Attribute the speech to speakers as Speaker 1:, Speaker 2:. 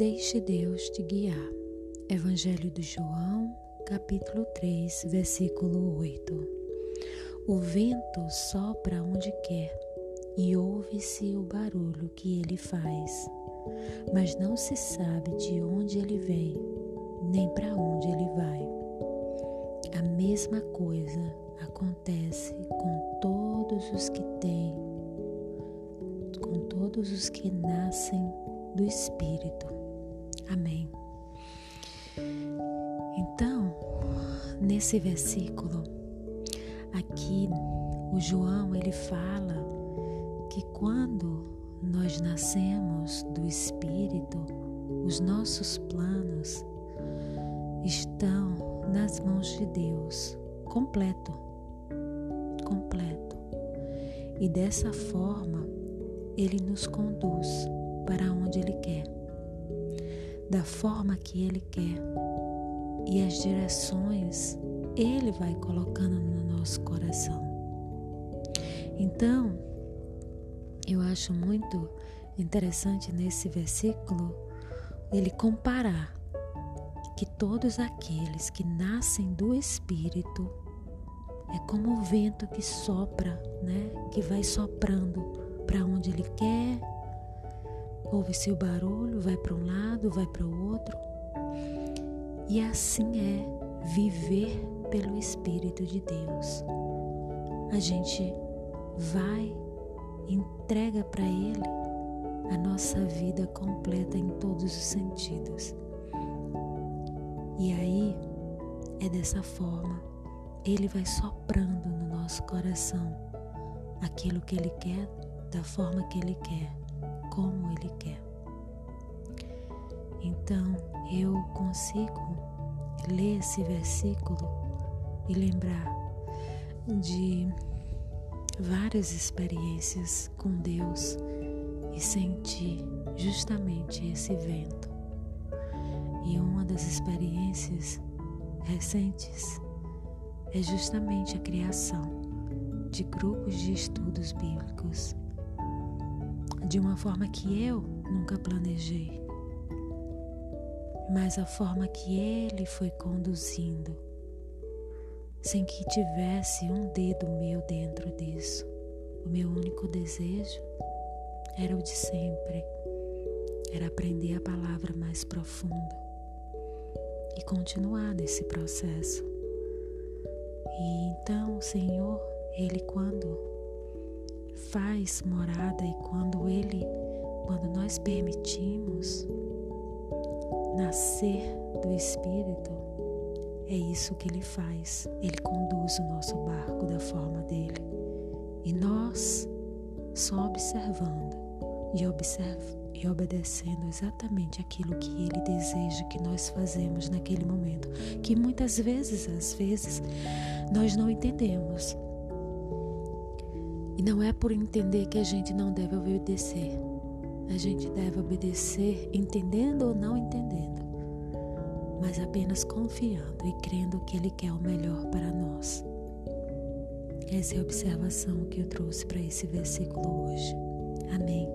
Speaker 1: Deixe Deus te guiar. Evangelho de João, capítulo 3, versículo 8. O vento sopra onde quer e ouve-se o barulho que ele faz, mas não se sabe de onde ele vem, nem para onde ele vai. A mesma coisa acontece com todos os que têm, com todos os que nascem do Espírito. Amém. Então, nesse versículo, aqui o João ele fala que quando nós nascemos do Espírito, os nossos planos estão nas mãos de Deus, completo, completo. E dessa forma, Ele nos conduz para da forma que Ele quer. E as direções Ele vai colocando no nosso coração. Então, eu acho muito interessante nesse versículo ele comparar que todos aqueles que nascem do Espírito é como o vento que sopra, né? Que vai soprando para onde ele quer. Ouve-se o barulho, vai para um lado, vai para o outro. E assim é viver pelo Espírito de Deus. A gente vai entrega para Ele a nossa vida completa em todos os sentidos. E aí é dessa forma, Ele vai soprando no nosso coração aquilo que Ele quer, da forma que Ele quer, como Ele quer. Então eu consigo ler esse versículo e lembrar de várias experiências com Deus e sentir justamente esse vento. E uma das experiências recentes é justamente a criação de grupos de estudos bíblicos, de uma forma que eu nunca planejei, mas a forma que ele foi conduzindo sem que tivesse um dedo meu dentro disso. O meu único desejo era o de sempre, era aprender a palavra mais profunda e continuar nesse processo. E então o Senhor, Ele quando faz morada e quando Ele, quando nós permitimos nascer do Espírito, é isso que ele faz. Ele conduz o nosso barco da forma dele. E nós, só observando e, observ e obedecendo exatamente aquilo que ele deseja que nós fazemos naquele momento, que muitas vezes, às vezes, nós não entendemos. E não é por entender que a gente não deve obedecer. A gente deve obedecer entendendo ou não entendendo mas apenas confiando e crendo que Ele quer o melhor para nós. Essa é a observação que eu trouxe para esse versículo hoje. Amém.